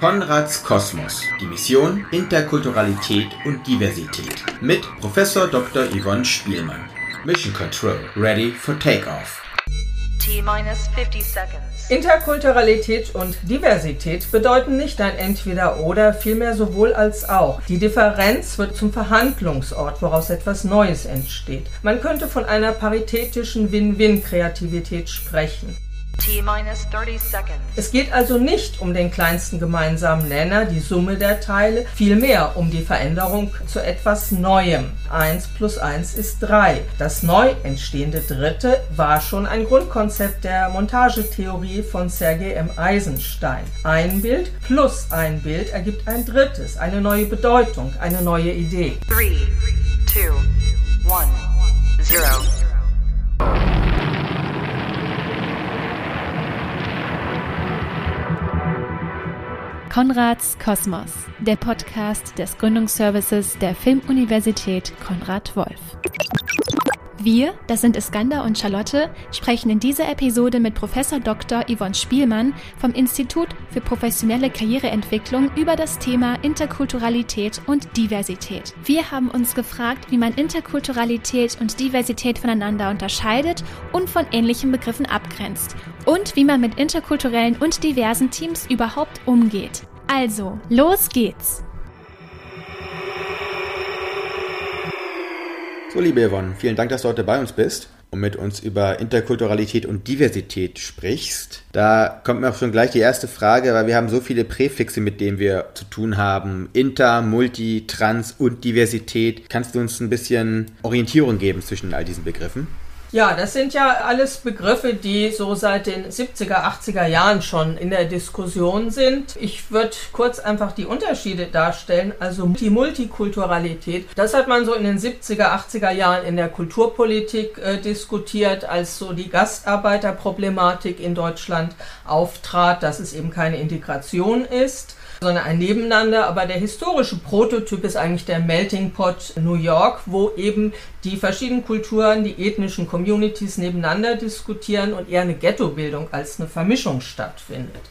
Konrads Kosmos. Die Mission Interkulturalität und Diversität. Mit Professor Dr. Yvonne Spielmann. Mission Control. Ready for Takeoff. T-minus 50 seconds. Interkulturalität und Diversität bedeuten nicht ein Entweder-Oder, vielmehr sowohl als auch. Die Differenz wird zum Verhandlungsort, woraus etwas Neues entsteht. Man könnte von einer paritätischen Win-Win-Kreativität sprechen. T-minus 30 seconds. Es geht also nicht um den kleinsten gemeinsamen Nenner, die Summe der Teile, vielmehr um die Veränderung zu etwas Neuem. 1 plus 1 ist 3. Das neu entstehende Dritte war schon ein Grundkonzept der Montagetheorie von Sergei M. Eisenstein. Ein Bild plus ein Bild ergibt ein drittes, eine neue Bedeutung, eine neue Idee. 3, 2, 1, 0. Konrads Kosmos, der Podcast des Gründungsservices der Filmuniversität Konrad Wolf. Wir, das sind Iskander und Charlotte, sprechen in dieser Episode mit Professor Dr. Yvonne Spielmann vom Institut für professionelle Karriereentwicklung über das Thema Interkulturalität und Diversität. Wir haben uns gefragt, wie man Interkulturalität und Diversität voneinander unterscheidet und von ähnlichen Begriffen abgrenzt und wie man mit interkulturellen und diversen Teams überhaupt umgeht. Also, los geht's! So, liebe Yvonne, vielen Dank, dass du heute bei uns bist und mit uns über Interkulturalität und Diversität sprichst. Da kommt mir auch schon gleich die erste Frage, weil wir haben so viele Präfixe, mit denen wir zu tun haben. Inter, Multi, Trans und Diversität. Kannst du uns ein bisschen Orientierung geben zwischen all diesen Begriffen? Ja, das sind ja alles Begriffe, die so seit den 70er, 80er Jahren schon in der Diskussion sind. Ich würde kurz einfach die Unterschiede darstellen. Also die Multikulturalität, das hat man so in den 70er, 80er Jahren in der Kulturpolitik äh, diskutiert, als so die Gastarbeiterproblematik in Deutschland auftrat, dass es eben keine Integration ist sondern ein Nebeneinander. Aber der historische Prototyp ist eigentlich der Melting Pot New York, wo eben die verschiedenen Kulturen, die ethnischen Communities nebeneinander diskutieren und eher eine Ghettobildung als eine Vermischung stattfindet.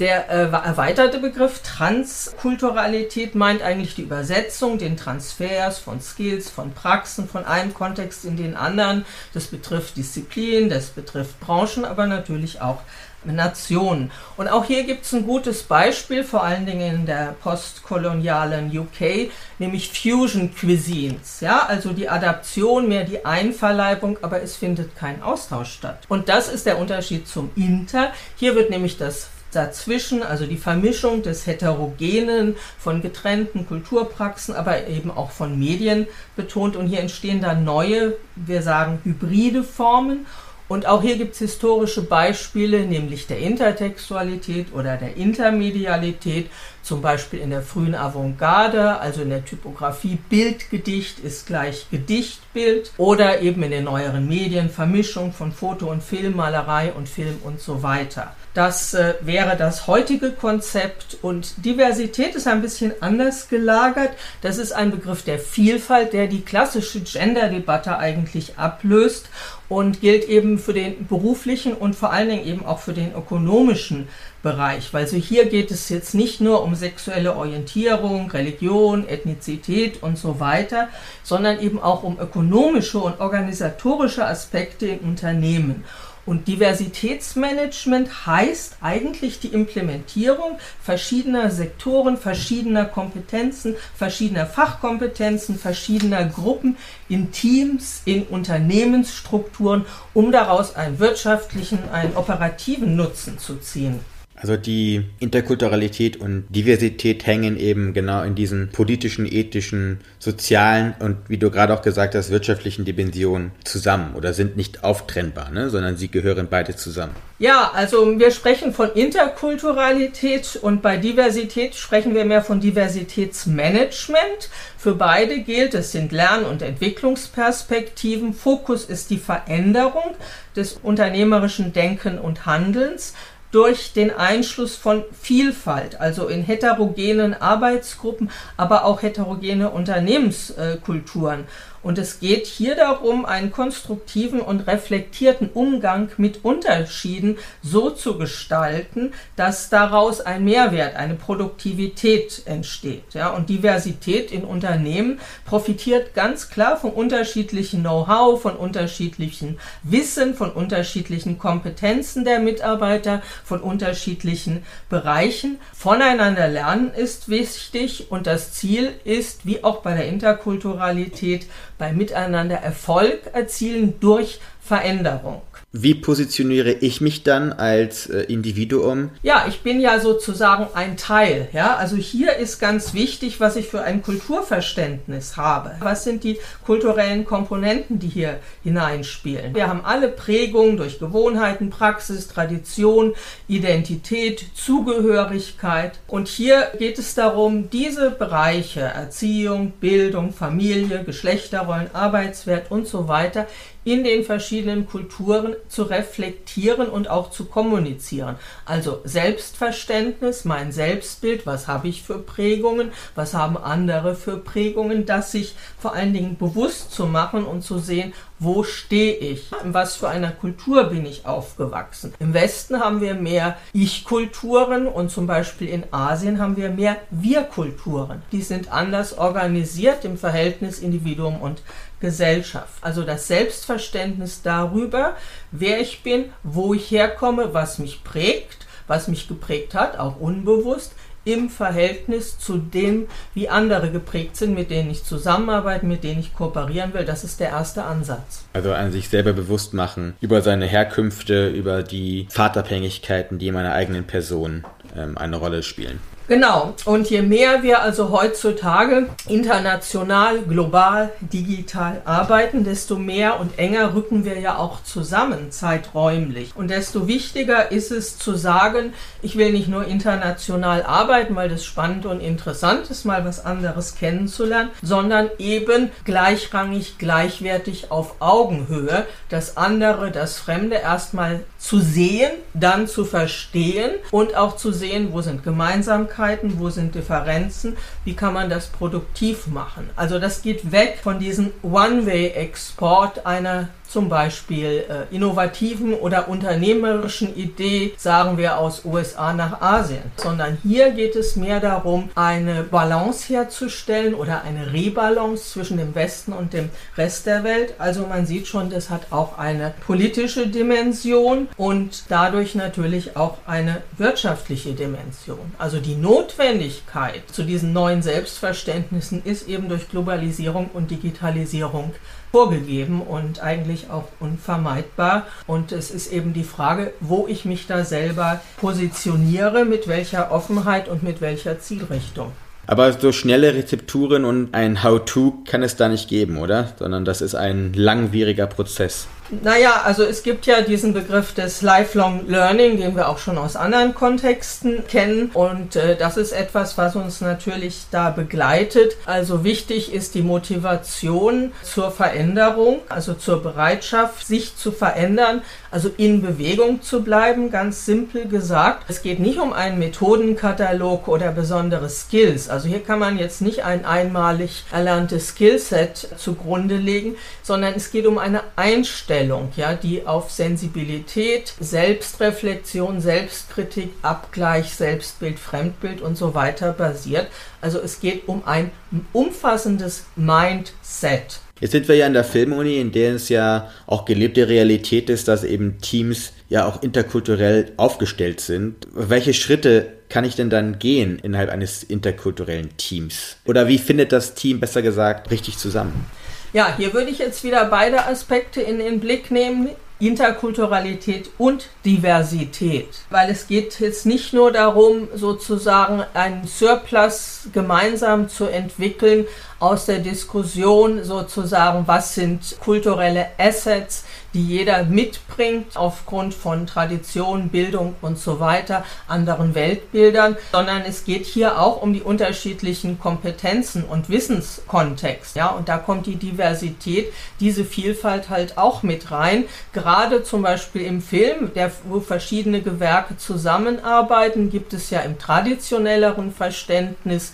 Der äh, erweiterte Begriff Transkulturalität meint eigentlich die Übersetzung, den Transfers von Skills, von Praxen, von einem Kontext in den anderen. Das betrifft Disziplinen, das betrifft Branchen, aber natürlich auch Nationen. Und auch hier gibt es ein gutes Beispiel, vor allen Dingen in der postkolonialen UK, nämlich Fusion Cuisines. Ja, also die Adaption, mehr die Einverleibung, aber es findet kein Austausch statt. Und das ist der Unterschied zum Inter. Hier wird nämlich das dazwischen, also die Vermischung des Heterogenen von getrennten Kulturpraxen, aber eben auch von Medien betont. Und hier entstehen dann neue, wir sagen, hybride Formen. Und auch hier gibt es historische Beispiele, nämlich der Intertextualität oder der Intermedialität, zum Beispiel in der frühen Avantgarde, also in der Typografie Bildgedicht ist gleich Gedichtbild oder eben in den neueren Medien Vermischung von Foto und Film, Malerei und Film und so weiter. Das äh, wäre das heutige Konzept und Diversität ist ein bisschen anders gelagert. Das ist ein Begriff der Vielfalt, der die klassische Gender-Debatte eigentlich ablöst und gilt eben für den beruflichen und vor allen Dingen eben auch für den ökonomischen Bereich. Weil so hier geht es jetzt nicht nur um sexuelle Orientierung, Religion, Ethnizität und so weiter, sondern eben auch um ökonomische und organisatorische Aspekte in Unternehmen. Und Diversitätsmanagement heißt eigentlich die Implementierung verschiedener Sektoren, verschiedener Kompetenzen, verschiedener Fachkompetenzen, verschiedener Gruppen in Teams, in Unternehmensstrukturen, um daraus einen wirtschaftlichen, einen operativen Nutzen zu ziehen. Also die Interkulturalität und Diversität hängen eben genau in diesen politischen, ethischen, sozialen und wie du gerade auch gesagt hast, wirtschaftlichen Dimensionen zusammen oder sind nicht auftrennbar, ne? sondern sie gehören beide zusammen. Ja, also wir sprechen von Interkulturalität und bei Diversität sprechen wir mehr von Diversitätsmanagement. Für beide gilt, es sind Lern- und Entwicklungsperspektiven. Fokus ist die Veränderung des unternehmerischen Denken und Handelns durch den Einschluss von Vielfalt, also in heterogenen Arbeitsgruppen, aber auch heterogene Unternehmenskulturen. Und es geht hier darum, einen konstruktiven und reflektierten Umgang mit Unterschieden so zu gestalten, dass daraus ein Mehrwert, eine Produktivität entsteht. Ja, und Diversität in Unternehmen profitiert ganz klar vom unterschiedlichen Know-how, von unterschiedlichen Wissen, von unterschiedlichen Kompetenzen der Mitarbeiter, von unterschiedlichen Bereichen. Voneinander lernen ist wichtig und das Ziel ist, wie auch bei der Interkulturalität, bei Miteinander Erfolg erzielen durch Veränderung. Wie positioniere ich mich dann als äh, Individuum? Ja, ich bin ja sozusagen ein Teil. Ja, also hier ist ganz wichtig, was ich für ein Kulturverständnis habe. Was sind die kulturellen Komponenten, die hier hineinspielen? Wir haben alle Prägungen durch Gewohnheiten, Praxis, Tradition, Identität, Zugehörigkeit. Und hier geht es darum, diese Bereiche Erziehung, Bildung, Familie, Geschlechterrollen, Arbeitswert und so weiter in den verschiedenen Kulturen zu reflektieren und auch zu kommunizieren. Also Selbstverständnis, mein Selbstbild, was habe ich für Prägungen, was haben andere für Prägungen, das sich vor allen Dingen bewusst zu machen und zu sehen, wo stehe ich? In was für einer Kultur bin ich aufgewachsen? Im Westen haben wir mehr Ich-Kulturen und zum Beispiel in Asien haben wir mehr Wir-Kulturen. Die sind anders organisiert im Verhältnis Individuum und Gesellschaft. Also das Selbstverständnis darüber, wer ich bin, wo ich herkomme, was mich prägt, was mich geprägt hat, auch unbewusst, im Verhältnis zu dem, wie andere geprägt sind, mit denen ich zusammenarbeite, mit denen ich kooperieren will. Das ist der erste Ansatz. Also an sich selber bewusst machen über seine Herkünfte, über die Fahrtabhängigkeiten, die in meiner eigenen Person ähm, eine Rolle spielen. Genau. Und je mehr wir also heutzutage international, global, digital arbeiten, desto mehr und enger rücken wir ja auch zusammen, zeiträumlich. Und desto wichtiger ist es zu sagen, ich will nicht nur international arbeiten, weil das spannend und interessant ist, mal was anderes kennenzulernen, sondern eben gleichrangig, gleichwertig auf Augenhöhe das andere, das Fremde erstmal zu sehen, dann zu verstehen und auch zu sehen, wo sind Gemeinsamkeiten, wo sind Differenzen, wie kann man das produktiv machen. Also das geht weg von diesem One-Way-Export einer zum Beispiel äh, innovativen oder unternehmerischen Idee, sagen wir aus USA nach Asien, sondern hier geht es mehr darum, eine Balance herzustellen oder eine Rebalance zwischen dem Westen und dem Rest der Welt. Also man sieht schon, das hat auch eine politische Dimension und dadurch natürlich auch eine wirtschaftliche Dimension. Also die Notwendigkeit zu diesen neuen Selbstverständnissen ist eben durch Globalisierung und Digitalisierung vorgegeben und eigentlich auch unvermeidbar. Und es ist eben die Frage, wo ich mich da selber positioniere, mit welcher Offenheit und mit welcher Zielrichtung. Aber so schnelle Rezepturen und ein How-to kann es da nicht geben, oder? Sondern das ist ein langwieriger Prozess. Naja, also es gibt ja diesen Begriff des Lifelong Learning, den wir auch schon aus anderen Kontexten kennen. Und äh, das ist etwas, was uns natürlich da begleitet. Also wichtig ist die Motivation zur Veränderung, also zur Bereitschaft, sich zu verändern, also in Bewegung zu bleiben, ganz simpel gesagt. Es geht nicht um einen Methodenkatalog oder besondere Skills. Also hier kann man jetzt nicht ein einmalig erlerntes Skillset zugrunde legen, sondern es geht um eine Einstellung Einstellung, ja, die auf Sensibilität, Selbstreflexion, Selbstkritik, Abgleich, Selbstbild, Fremdbild und so weiter basiert. Also es geht um ein umfassendes Mindset. Jetzt sind wir ja in der Filmuni, in der es ja auch gelebte Realität ist, dass eben Teams ja auch interkulturell aufgestellt sind. Welche Schritte kann ich denn dann gehen innerhalb eines interkulturellen Teams? Oder wie findet das Team besser gesagt richtig zusammen? Ja, hier würde ich jetzt wieder beide Aspekte in den Blick nehmen. Interkulturalität und Diversität, weil es geht jetzt nicht nur darum, sozusagen einen Surplus gemeinsam zu entwickeln aus der Diskussion sozusagen, was sind kulturelle Assets, die jeder mitbringt aufgrund von Tradition, Bildung und so weiter, anderen Weltbildern, sondern es geht hier auch um die unterschiedlichen Kompetenzen und Wissenskontext. Ja, und da kommt die Diversität, diese Vielfalt halt auch mit rein. Gerade zum Beispiel im Film, der, wo verschiedene Gewerke zusammenarbeiten, gibt es ja im traditionelleren Verständnis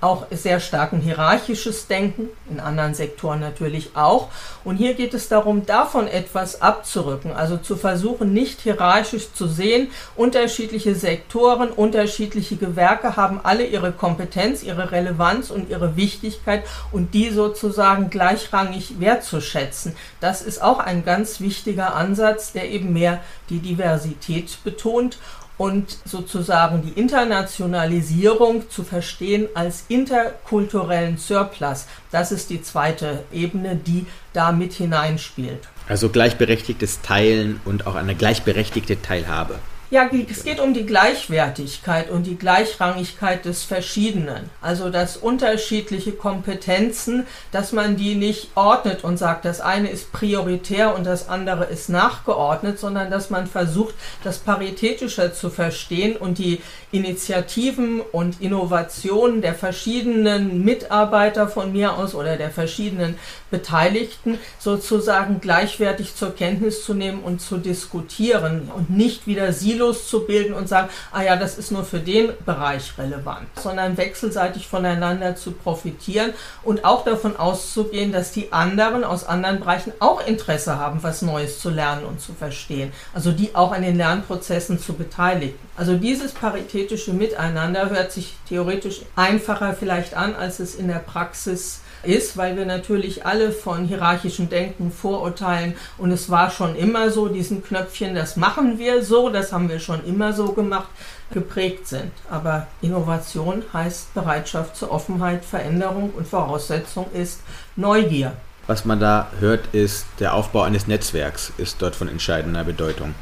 auch sehr starken hierarchisches Denken, in anderen Sektoren natürlich auch. Und hier geht es darum, davon etwas abzurücken, also zu versuchen, nicht hierarchisch zu sehen. Unterschiedliche Sektoren, unterschiedliche Gewerke haben alle ihre Kompetenz, ihre Relevanz und ihre Wichtigkeit und die sozusagen gleichrangig wertzuschätzen. Das ist auch ein ganz wichtiger Ansatz, der eben mehr die Diversität betont und sozusagen die Internationalisierung zu verstehen als interkulturellen Surplus. Das ist die zweite Ebene, die da mit hineinspielt. Also gleichberechtigtes Teilen und auch eine gleichberechtigte Teilhabe. Ja, es geht um die Gleichwertigkeit und die Gleichrangigkeit des Verschiedenen. Also dass unterschiedliche Kompetenzen, dass man die nicht ordnet und sagt, das eine ist prioritär und das andere ist nachgeordnet, sondern dass man versucht, das paritätischer zu verstehen und die Initiativen und Innovationen der verschiedenen Mitarbeiter von mir aus oder der verschiedenen Beteiligten sozusagen gleichwertig zur Kenntnis zu nehmen und zu diskutieren und nicht wieder Silos zu bilden und sagen, ah ja, das ist nur für den Bereich relevant, sondern wechselseitig voneinander zu profitieren und auch davon auszugehen, dass die anderen aus anderen Bereichen auch Interesse haben, was Neues zu lernen und zu verstehen. Also die auch an den Lernprozessen zu beteiligen. Also dieses paritätische Miteinander hört sich theoretisch einfacher vielleicht an, als es in der Praxis ist, weil wir natürlich alle von hierarchischem Denken, Vorurteilen und es war schon immer so, diesen Knöpfchen, das machen wir so, das haben wir schon immer so gemacht, geprägt sind. Aber Innovation heißt Bereitschaft zur Offenheit, Veränderung und Voraussetzung ist Neugier. Was man da hört, ist, der Aufbau eines Netzwerks ist dort von entscheidender Bedeutung.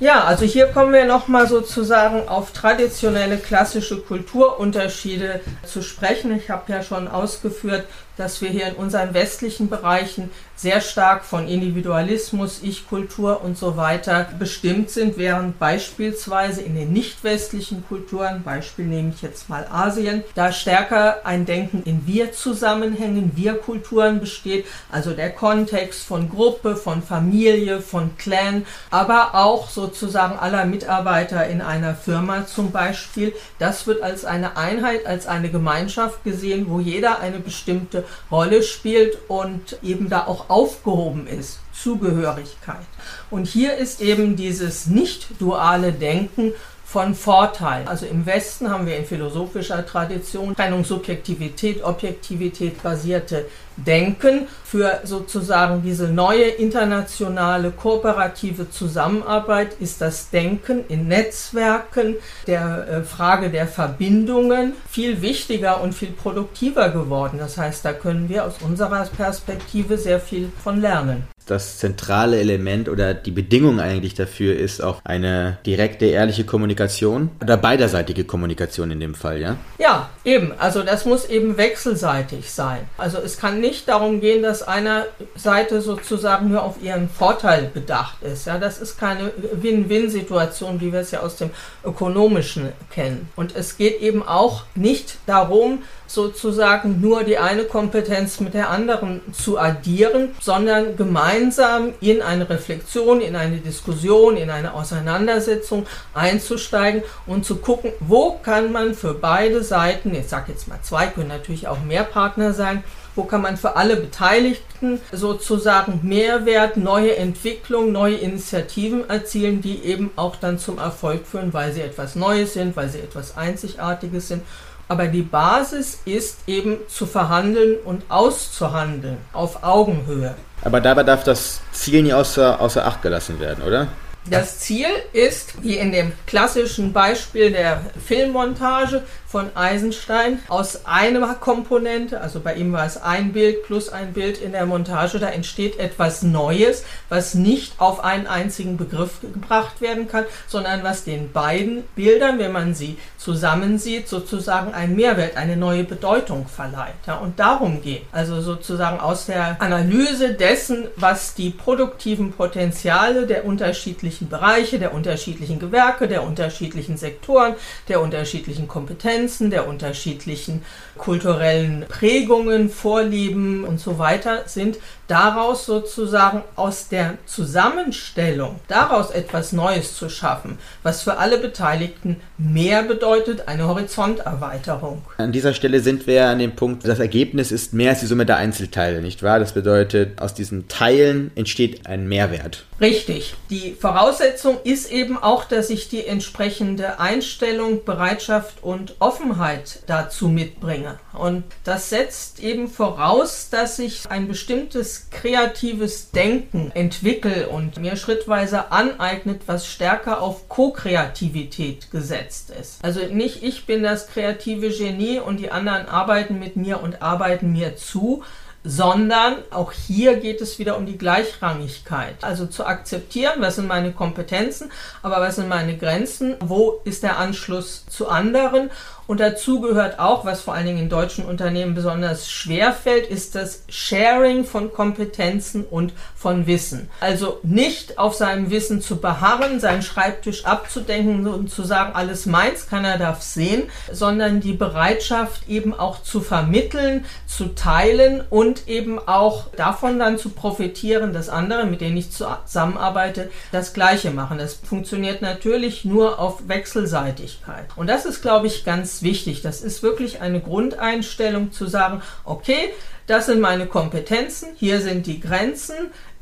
Ja, also hier kommen wir nochmal sozusagen auf traditionelle klassische Kulturunterschiede zu sprechen. Ich habe ja schon ausgeführt, dass wir hier in unseren westlichen Bereichen sehr stark von Individualismus, Ich-Kultur und so weiter bestimmt sind, während beispielsweise in den nicht westlichen Kulturen, Beispiel nehme ich jetzt mal Asien, da stärker ein Denken in Wir-Zusammenhängen, Wir-Kulturen besteht, also der Kontext von Gruppe, von Familie, von Clan, aber auch sozusagen aller Mitarbeiter in einer Firma zum Beispiel. Das wird als eine Einheit, als eine Gemeinschaft gesehen, wo jeder eine bestimmte Rolle spielt und eben da auch aufgehoben ist. Zugehörigkeit. Und hier ist eben dieses nicht duale Denken von Vorteil. Also im Westen haben wir in philosophischer Tradition Trennung Subjektivität, Objektivität basierte Denken für sozusagen diese neue internationale kooperative Zusammenarbeit ist das Denken in Netzwerken der äh, Frage der Verbindungen viel wichtiger und viel produktiver geworden. Das heißt, da können wir aus unserer Perspektive sehr viel von lernen das zentrale Element oder die Bedingung eigentlich dafür ist auch eine direkte, ehrliche Kommunikation oder beiderseitige Kommunikation in dem Fall, ja? Ja, eben. Also das muss eben wechselseitig sein. Also es kann nicht darum gehen, dass einer Seite sozusagen nur auf ihren Vorteil bedacht ist. Ja, das ist keine Win-Win-Situation, wie wir es ja aus dem Ökonomischen kennen. Und es geht eben auch nicht darum, sozusagen nur die eine Kompetenz mit der anderen zu addieren, sondern gemeinsam in eine Reflexion, in eine Diskussion, in eine Auseinandersetzung einzusteigen und zu gucken, wo kann man für beide Seiten, ich sage jetzt mal zwei, können natürlich auch mehr Partner sein, wo kann man für alle Beteiligten sozusagen Mehrwert, neue Entwicklung, neue Initiativen erzielen, die eben auch dann zum Erfolg führen, weil sie etwas Neues sind, weil sie etwas Einzigartiges sind aber die Basis ist eben zu verhandeln und auszuhandeln auf Augenhöhe. Aber dabei darf das Ziel nie außer, außer Acht gelassen werden, oder? Das Ziel ist, wie in dem klassischen Beispiel der Filmmontage von Eisenstein, aus einer Komponente, also bei ihm war es ein Bild plus ein Bild in der Montage, da entsteht etwas Neues, was nicht auf einen einzigen Begriff gebracht werden kann, sondern was den beiden Bildern, wenn man sie zusammensieht, sozusagen einen Mehrwert, eine neue Bedeutung verleiht. Ja, und darum geht. Also sozusagen aus der Analyse dessen, was die produktiven Potenziale der unterschiedlichen Bereiche, der unterschiedlichen Gewerke, der unterschiedlichen Sektoren, der unterschiedlichen Kompetenzen, der unterschiedlichen kulturellen Prägungen, Vorlieben und so weiter sind, daraus sozusagen aus der Zusammenstellung, daraus etwas Neues zu schaffen, was für alle Beteiligten mehr bedeutet, eine Horizonterweiterung. An dieser Stelle sind wir an dem Punkt, das Ergebnis ist mehr als die Summe der Einzelteile, nicht wahr? Das bedeutet, aus diesen Teilen entsteht ein Mehrwert. Richtig. Die Voraussetzung ist eben auch, dass ich die entsprechende Einstellung, Bereitschaft und Offenheit dazu mitbringe. Und das setzt eben voraus, dass ich ein bestimmtes kreatives Denken entwickle und mir schrittweise aneignet, was stärker auf Co-Kreativität gesetzt ist. Also nicht ich bin das kreative Genie und die anderen arbeiten mit mir und arbeiten mir zu, sondern auch hier geht es wieder um die Gleichrangigkeit. Also zu akzeptieren, was sind meine Kompetenzen, aber was sind meine Grenzen, wo ist der Anschluss zu anderen und dazu gehört auch, was vor allen Dingen in deutschen Unternehmen besonders schwer fällt, ist das Sharing von Kompetenzen und von Wissen. Also nicht auf seinem Wissen zu beharren, seinen Schreibtisch abzudenken und zu sagen, alles meins, keiner darf sehen, sondern die Bereitschaft eben auch zu vermitteln, zu teilen und eben auch davon dann zu profitieren, dass andere, mit denen ich zusammenarbeite, das Gleiche machen. Das funktioniert natürlich nur auf Wechselseitigkeit. Und das ist, glaube ich, ganz wichtig. Das ist wirklich eine Grundeinstellung zu sagen, okay, das sind meine Kompetenzen, hier sind die Grenzen,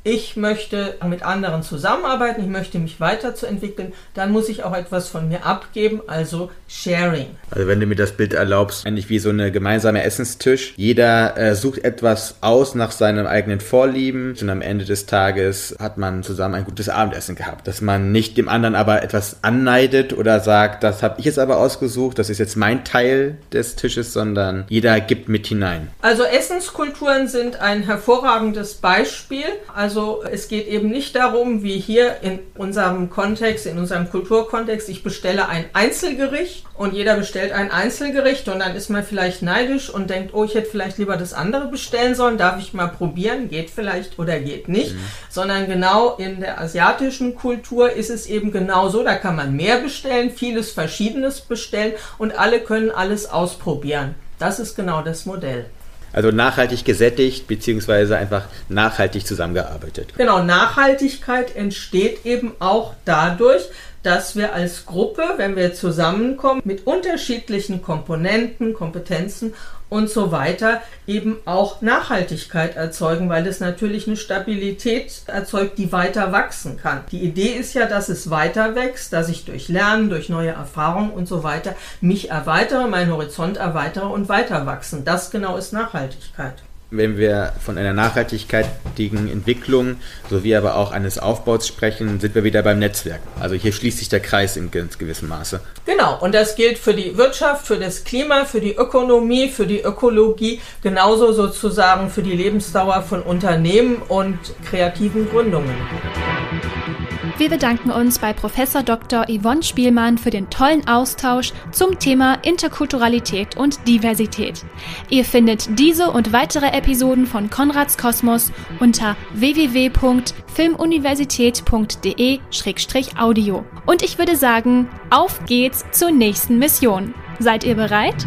ich möchte mit anderen zusammenarbeiten, ich möchte mich weiterzuentwickeln, dann muss ich auch etwas von mir abgeben, also Sharing. Also wenn du mir das Bild erlaubst, eigentlich wie so eine gemeinsame Essenstisch. Jeder äh, sucht etwas aus nach seinem eigenen Vorlieben und am Ende des Tages hat man zusammen ein gutes Abendessen gehabt. Dass man nicht dem anderen aber etwas anneidet oder sagt, das habe ich jetzt aber ausgesucht, das ist jetzt mein Teil des Tisches, sondern jeder gibt mit hinein. Also Essenskulturen sind ein hervorragendes Beispiel. Also also es geht eben nicht darum, wie hier in unserem Kontext, in unserem Kulturkontext, ich bestelle ein Einzelgericht und jeder bestellt ein Einzelgericht und dann ist man vielleicht neidisch und denkt, oh, ich hätte vielleicht lieber das andere bestellen sollen, darf ich mal probieren, geht vielleicht oder geht nicht, mhm. sondern genau in der asiatischen Kultur ist es eben genau so, da kann man mehr bestellen, vieles Verschiedenes bestellen und alle können alles ausprobieren. Das ist genau das Modell. Also nachhaltig gesättigt, beziehungsweise einfach nachhaltig zusammengearbeitet. Genau, Nachhaltigkeit entsteht eben auch dadurch, dass wir als Gruppe, wenn wir zusammenkommen, mit unterschiedlichen Komponenten, Kompetenzen und so weiter eben auch Nachhaltigkeit erzeugen, weil es natürlich eine Stabilität erzeugt, die weiter wachsen kann. Die Idee ist ja, dass es weiter wächst, dass ich durch Lernen, durch neue Erfahrungen und so weiter mich erweitere, meinen Horizont erweitere und weiter wachsen. Das genau ist Nachhaltigkeit wenn wir von einer nachhaltigkeitigen Entwicklung sowie aber auch eines Aufbaus sprechen, sind wir wieder beim Netzwerk. Also hier schließt sich der Kreis in ganz gewissem Maße. Genau, und das gilt für die Wirtschaft, für das Klima, für die Ökonomie, für die Ökologie, genauso sozusagen für die Lebensdauer von Unternehmen und kreativen Gründungen. Wir bedanken uns bei Professor Dr. Yvonne Spielmann für den tollen Austausch zum Thema Interkulturalität und Diversität. Ihr findet diese und weitere Episoden von Konrads Kosmos unter www.filmuniversität.de-audio. Und ich würde sagen, auf geht's zur nächsten Mission. Seid ihr bereit?